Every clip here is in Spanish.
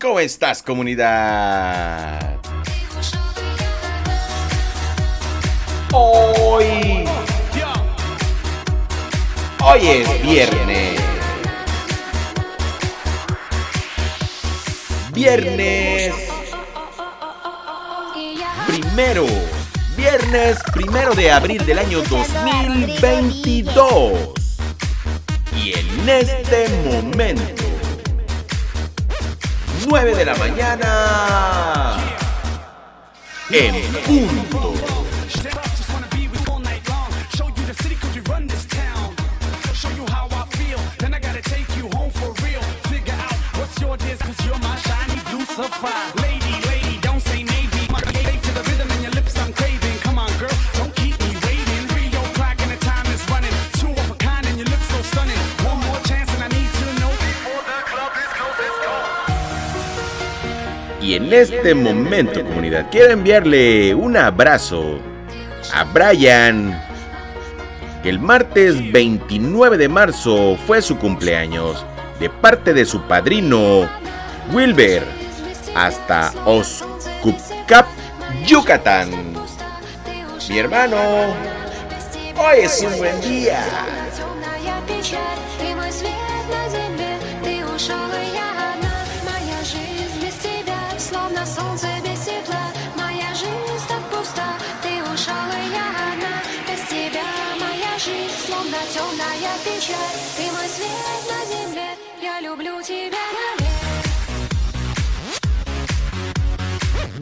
¿Cómo estás comunidad? Hoy... Hoy es viernes. Viernes primero. Viernes primero de abril del año 2022. Y en este momento 9 de la mañana. En punto. En este momento, comunidad, quiero enviarle un abrazo a Brian, que el martes 29 de marzo fue su cumpleaños, de parte de su padrino, Wilber, hasta Oscupcap, Yucatán. Mi hermano, hoy es un buen día.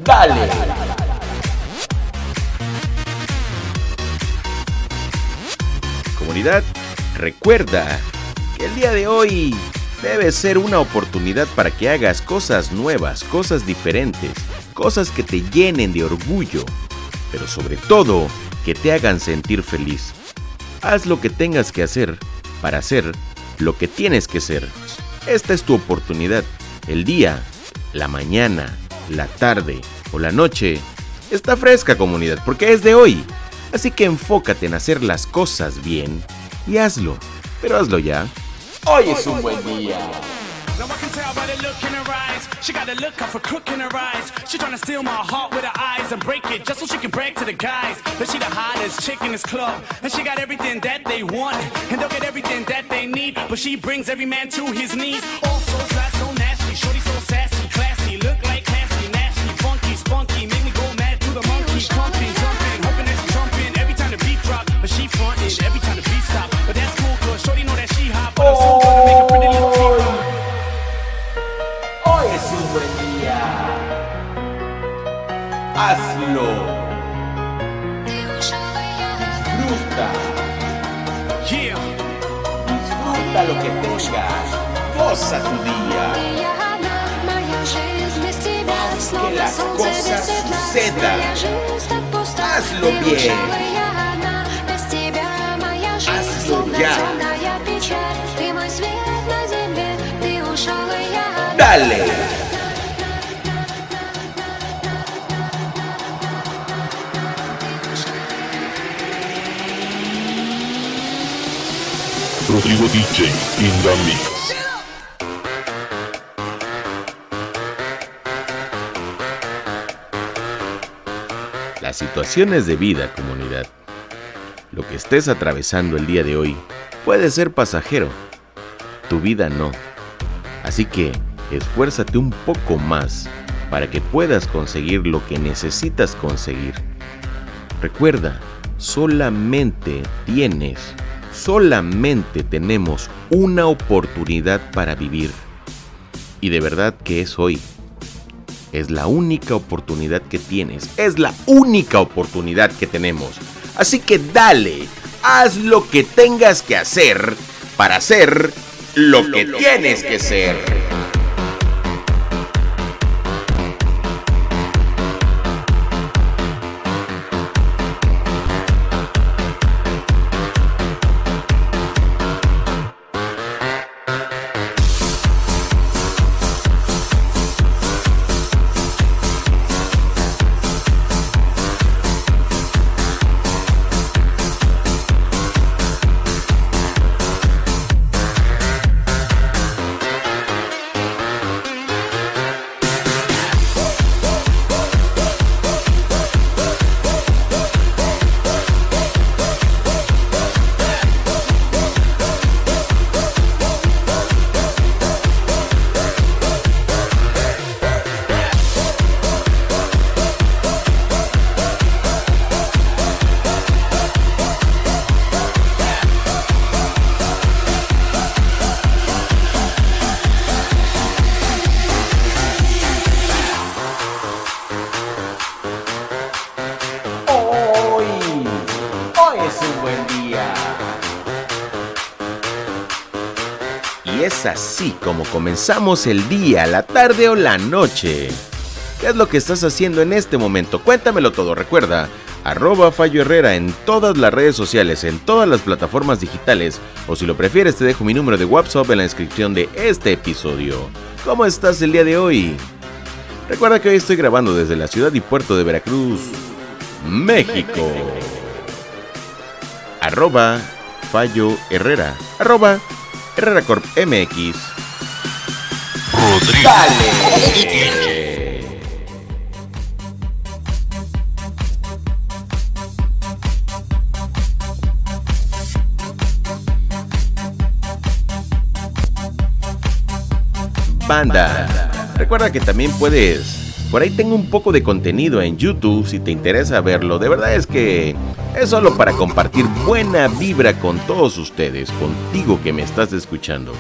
Dale. Comunidad, recuerda que el día de hoy debe ser una oportunidad para que hagas cosas nuevas, cosas diferentes, cosas que te llenen de orgullo, pero sobre todo que te hagan sentir feliz. Haz lo que tengas que hacer para hacer lo que tienes que ser. Esta es tu oportunidad. El día, la mañana, la tarde o la noche está fresca comunidad porque es de hoy. Así que enfócate en hacer las cosas bien y hazlo. Pero hazlo ya. Hoy es un buen día. Now I can tell by the look in her eyes. She got a look of a crook in her eyes. She trying to steal my heart with her eyes and break it just so she can brag to the guys. But she the hottest chick in this club. And she got everything that they want. And they'll get everything that they need. But she brings every man to his knees. Oh, Hoy es un buen día. Hazlo. Disfruta. Disfruta lo que tengas. Goza tu día. Haz que las cosas sucedan. Hazlo bien. Ya. Dale. Rodrigo DJ in the mix. Las situaciones de vida, comunidad. Lo que estés atravesando el día de hoy puede ser pasajero. Tu vida no. Así que esfuérzate un poco más para que puedas conseguir lo que necesitas conseguir. Recuerda, solamente tienes, solamente tenemos una oportunidad para vivir. Y de verdad que es hoy. Es la única oportunidad que tienes. Es la única oportunidad que tenemos. Así que dale, haz lo que tengas que hacer para ser lo que tienes que ser. Es así como comenzamos el día, la tarde o la noche. ¿Qué es lo que estás haciendo en este momento? Cuéntamelo todo, recuerda, arroba Fallo Herrera en todas las redes sociales, en todas las plataformas digitales, o si lo prefieres te dejo mi número de WhatsApp en la descripción de este episodio. ¿Cómo estás el día de hoy? Recuerda que hoy estoy grabando desde la ciudad y puerto de Veracruz, México. Arroba Fallo Herrera. Herrera Corp MX. Banda. Recuerda que también puedes por ahí tengo un poco de contenido en YouTube si te interesa verlo. De verdad es que es solo para compartir buena vibra con todos ustedes, contigo que me estás escuchando.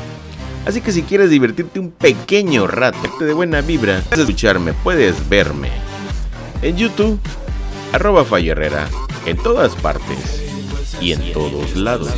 Así que si quieres divertirte un pequeño rato de buena vibra, puedes escucharme, puedes verme. En YouTube, arroba Herrera, en todas partes y en todos lados.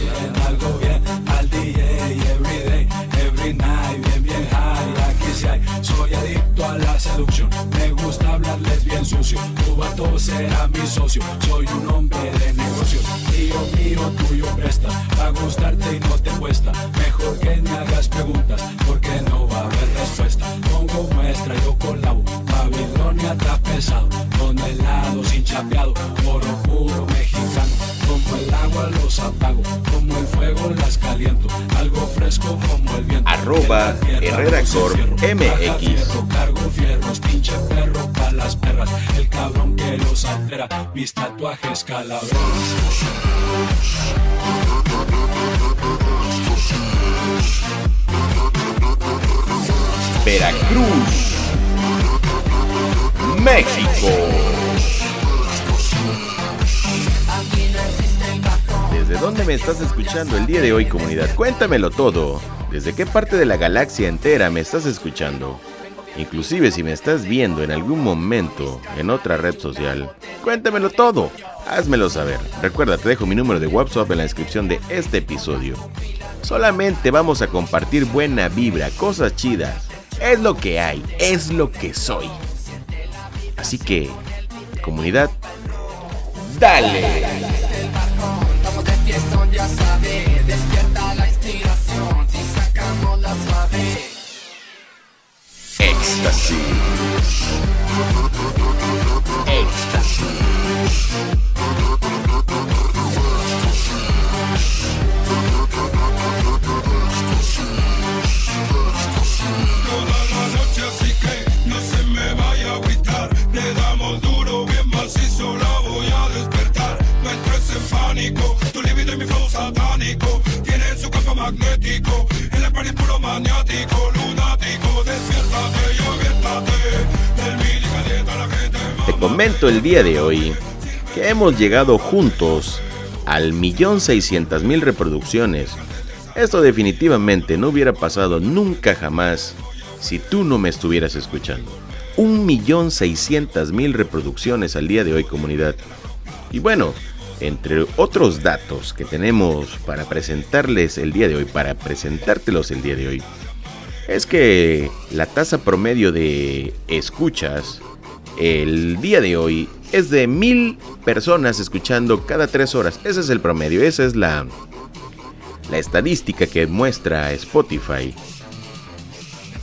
Seducción, me gusta hablarles bien sucio. Tu vato será mi socio, soy un hombre de negocios. Tío mío, tuyo presta, va a gustarte y no te cuesta. Mejor que ni hagas preguntas, porque no va a haber respuesta. Pongo muestra, yo colabo, Babilonia está pesado. Con helado sin chapeado, oro puro mexicano. Como el agua los apago, como el fuego las caliento. Algo fresco como el viento. Arroba Herrera Corp MX. Cargo fierros, pinche perro pa' las perras. El cabrón que los altera, mis tatuajes calaveras. Veracruz, México. ¿Desde dónde me estás escuchando el día de hoy, comunidad? Cuéntamelo todo. ¿Desde qué parte de la galaxia entera me estás escuchando? Inclusive si me estás viendo en algún momento en otra red social, cuéntamelo todo. Házmelo saber. Recuerda, te dejo mi número de WhatsApp en la descripción de este episodio. Solamente vamos a compartir buena vibra, cosas chidas. Es lo que hay, es lo que soy. Así que, comunidad, dale. Ecstasy. Ecstasy. Comento el día de hoy que hemos llegado juntos al millón seiscientas mil reproducciones. Esto definitivamente no hubiera pasado nunca jamás si tú no me estuvieras escuchando. Un millón seiscientas mil reproducciones al día de hoy comunidad. Y bueno, entre otros datos que tenemos para presentarles el día de hoy, para presentártelos el día de hoy, es que la tasa promedio de escuchas el día de hoy es de mil personas escuchando cada tres horas. Ese es el promedio, esa es la, la estadística que muestra Spotify.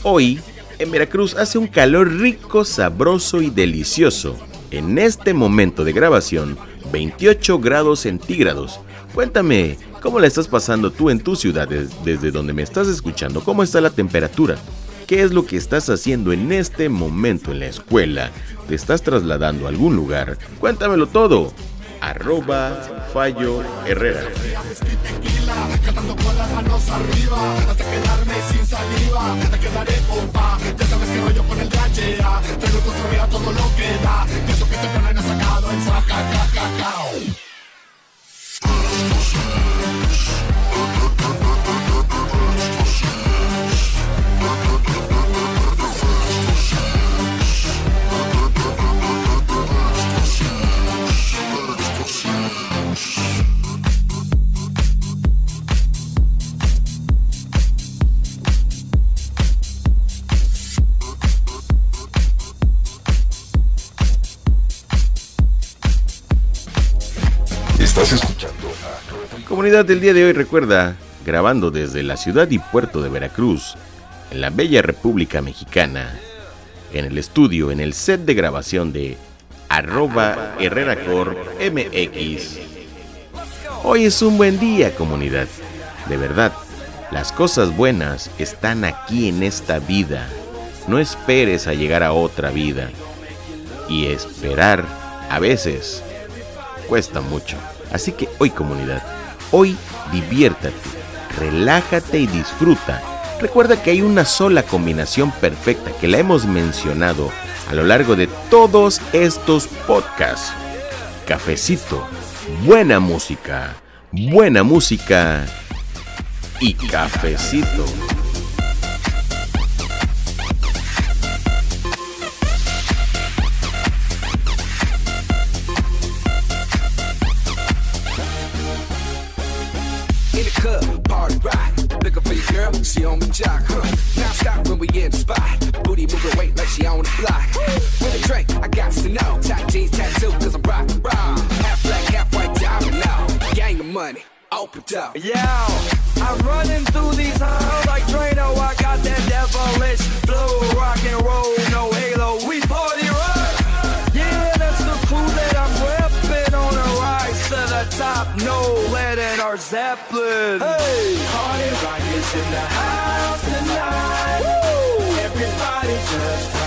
Hoy, en Veracruz hace un calor rico, sabroso y delicioso. En este momento de grabación, 28 grados centígrados. Cuéntame, ¿cómo la estás pasando tú en tu ciudad des- desde donde me estás escuchando? ¿Cómo está la temperatura? qué es lo que estás haciendo en este momento en la escuela. ¿Te estás trasladando a algún lugar? Cuéntamelo todo. Arroba Fallo Herrera. Del día de hoy recuerda, grabando desde la ciudad y puerto de Veracruz, en la bella República Mexicana, en el estudio, en el set de grabación de arroba Herrera MX. Hoy es un buen día, comunidad. De verdad, las cosas buenas están aquí en esta vida. No esperes a llegar a otra vida. Y esperar, a veces, cuesta mucho. Así que hoy, comunidad, hoy diviértate, relájate y disfruta. Recuerda que hay una sola combinación perfecta que la hemos mencionado a lo largo de todos estos podcasts. Cafecito, buena música, buena música y cafecito. She on the block. With a drink, I got to know. Tight jeans, tattoo, cause I'm rock, rock. Half black, half white diamond now. Gang of money, open up. Yeah, I'm running through these halls like Drano. I got that devilish flow, rock and roll, no halo. We party rock. Yeah, that's the crew that I'm repping on a rise to the top. No lead in our Zeppelin. Hey, Party rock is in the house tonight. Everybody just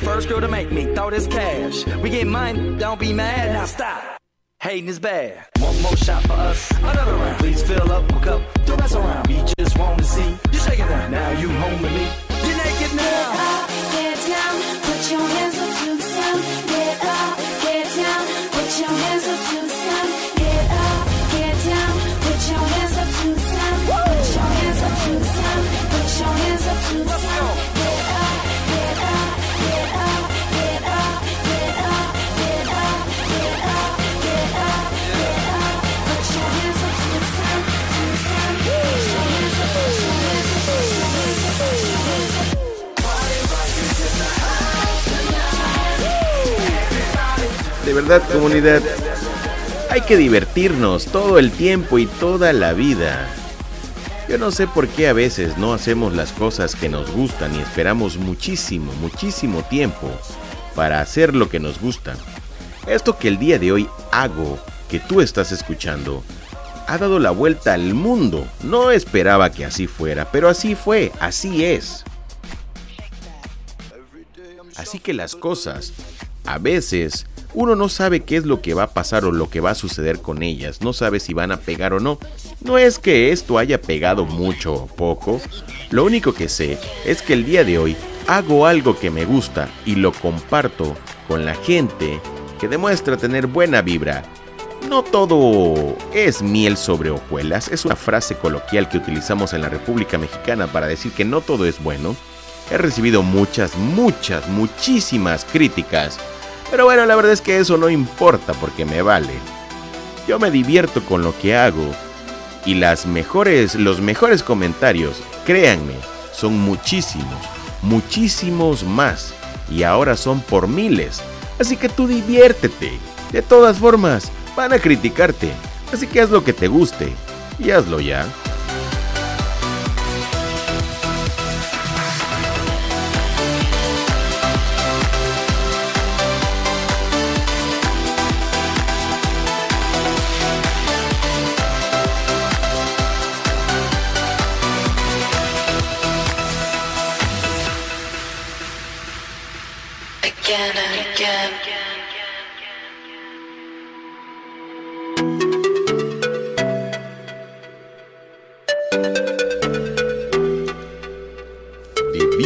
first girl to make me throw this cash. We get mine, don't be mad. Now stop. Hating is bad. One more shot for us. De verdad, comunidad, hay que divertirnos todo el tiempo y toda la vida. Yo no sé por qué a veces no hacemos las cosas que nos gustan y esperamos muchísimo, muchísimo tiempo para hacer lo que nos gusta. Esto que el día de hoy hago, que tú estás escuchando, ha dado la vuelta al mundo. No esperaba que así fuera, pero así fue, así es. Así que las cosas, a veces, uno no sabe qué es lo que va a pasar o lo que va a suceder con ellas, no sabe si van a pegar o no. No es que esto haya pegado mucho o poco, lo único que sé es que el día de hoy hago algo que me gusta y lo comparto con la gente que demuestra tener buena vibra. No todo es miel sobre hojuelas, es una frase coloquial que utilizamos en la República Mexicana para decir que no todo es bueno. He recibido muchas, muchas, muchísimas críticas. Pero bueno, la verdad es que eso no importa porque me vale. Yo me divierto con lo que hago y las mejores, los mejores comentarios, créanme, son muchísimos, muchísimos más y ahora son por miles. Así que tú diviértete. De todas formas, van a criticarte. Así que haz lo que te guste y hazlo ya.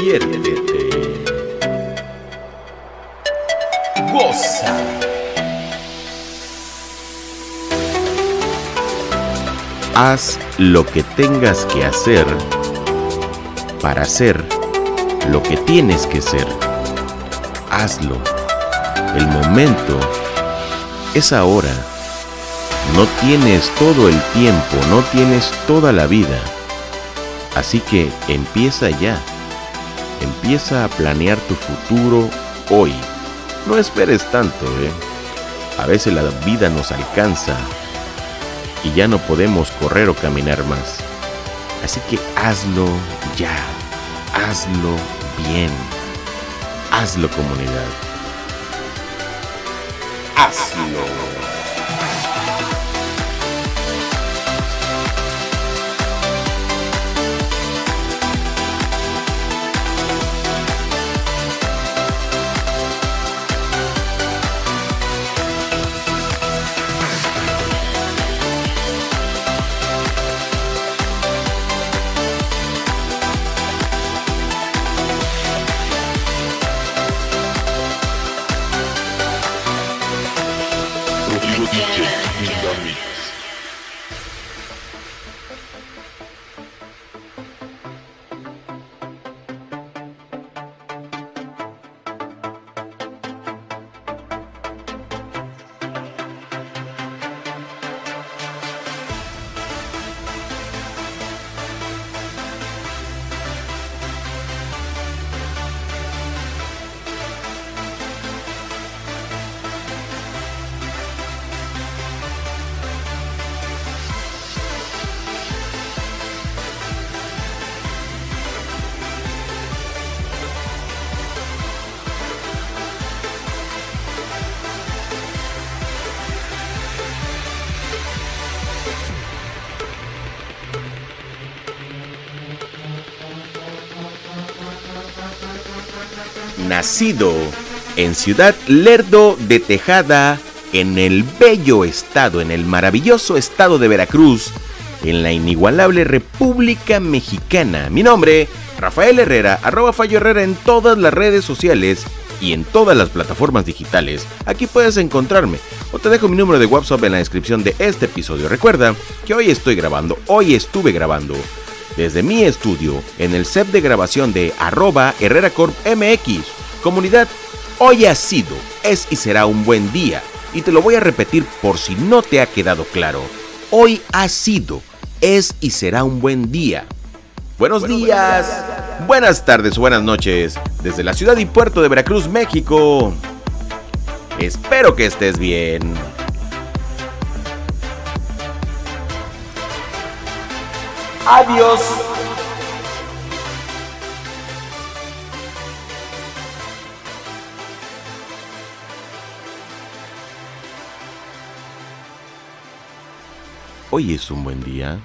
Diviértete. Goza. Haz lo que tengas que hacer para hacer lo que tienes que ser. Hazlo. El momento es ahora. No tienes todo el tiempo, no tienes toda la vida. Así que empieza ya. Empieza a planear tu futuro hoy. No esperes tanto, ¿eh? A veces la vida nos alcanza y ya no podemos correr o caminar más. Así que hazlo ya. Hazlo bien. Hazlo comunidad. Hazlo. Nacido en Ciudad Lerdo de Tejada, en el bello estado, en el maravilloso estado de Veracruz, en la inigualable República Mexicana. Mi nombre, Rafael Herrera, arroba Fallo Herrera en todas las redes sociales y en todas las plataformas digitales. Aquí puedes encontrarme o te dejo mi número de WhatsApp en la descripción de este episodio. Recuerda que hoy estoy grabando, hoy estuve grabando desde mi estudio en el set de grabación de arroba Herrera Corp MX. Comunidad, hoy ha sido, es y será un buen día. Y te lo voy a repetir por si no te ha quedado claro. Hoy ha sido, es y será un buen día. Buenos, días, buenas tardes o buenas noches desde la ciudad y puerto de Veracruz, México. Espero que estés bien. Adiós. Hoy es un buen día.